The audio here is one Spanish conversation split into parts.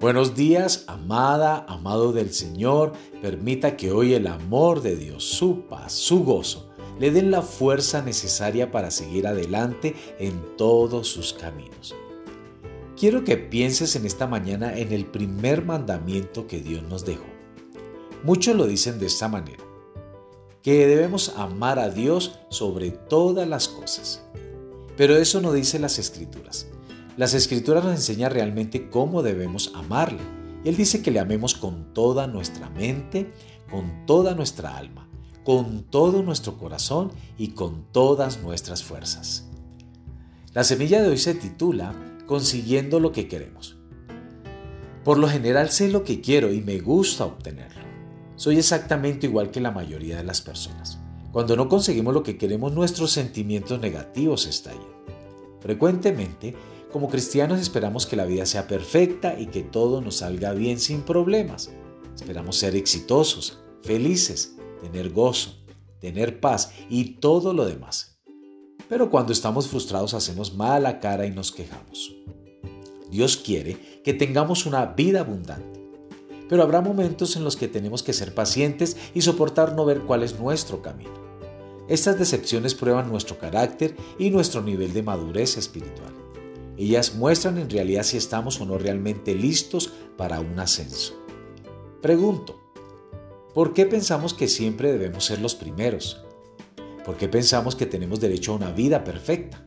Buenos días, amada, amado del Señor. Permita que hoy el amor de Dios, su paz, su gozo, le den la fuerza necesaria para seguir adelante en todos sus caminos. Quiero que pienses en esta mañana en el primer mandamiento que Dios nos dejó. Muchos lo dicen de esta manera, que debemos amar a Dios sobre todas las cosas. Pero eso no dice las escrituras. Las escrituras nos enseñan realmente cómo debemos amarle. Él dice que le amemos con toda nuestra mente, con toda nuestra alma, con todo nuestro corazón y con todas nuestras fuerzas. La semilla de hoy se titula Consiguiendo lo que queremos. Por lo general sé lo que quiero y me gusta obtenerlo. Soy exactamente igual que la mayoría de las personas. Cuando no conseguimos lo que queremos, nuestros sentimientos negativos estallan. Frecuentemente como cristianos esperamos que la vida sea perfecta y que todo nos salga bien sin problemas. Esperamos ser exitosos, felices, tener gozo, tener paz y todo lo demás. Pero cuando estamos frustrados hacemos mala cara y nos quejamos. Dios quiere que tengamos una vida abundante. Pero habrá momentos en los que tenemos que ser pacientes y soportar no ver cuál es nuestro camino. Estas decepciones prueban nuestro carácter y nuestro nivel de madurez espiritual. Ellas muestran en realidad si estamos o no realmente listos para un ascenso. Pregunto, ¿por qué pensamos que siempre debemos ser los primeros? ¿Por qué pensamos que tenemos derecho a una vida perfecta?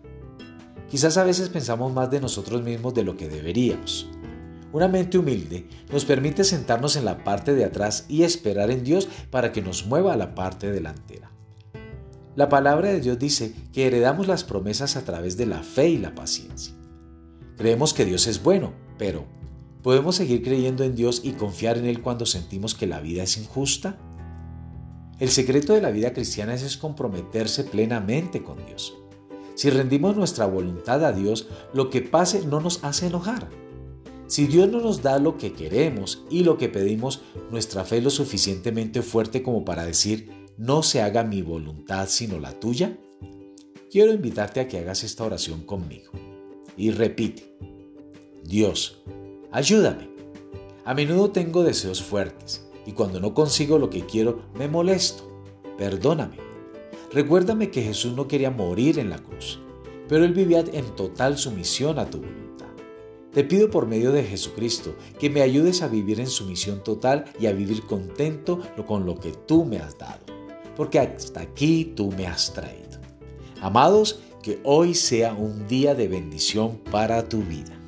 Quizás a veces pensamos más de nosotros mismos de lo que deberíamos. Una mente humilde nos permite sentarnos en la parte de atrás y esperar en Dios para que nos mueva a la parte delantera. La palabra de Dios dice que heredamos las promesas a través de la fe y la paciencia. Creemos que Dios es bueno, pero ¿podemos seguir creyendo en Dios y confiar en Él cuando sentimos que la vida es injusta? El secreto de la vida cristiana es comprometerse plenamente con Dios. Si rendimos nuestra voluntad a Dios, lo que pase no nos hace enojar. Si Dios no nos da lo que queremos y lo que pedimos, nuestra fe es lo suficientemente fuerte como para decir, no se haga mi voluntad sino la tuya. Quiero invitarte a que hagas esta oración conmigo y repite, Dios, ayúdame. A menudo tengo deseos fuertes y cuando no consigo lo que quiero me molesto. Perdóname. Recuérdame que Jesús no quería morir en la cruz, pero Él vivía en total sumisión a tu voluntad. Te pido por medio de Jesucristo que me ayudes a vivir en sumisión total y a vivir contento con lo que tú me has dado, porque hasta aquí tú me has traído. Amados, que hoy sea un día de bendición para tu vida.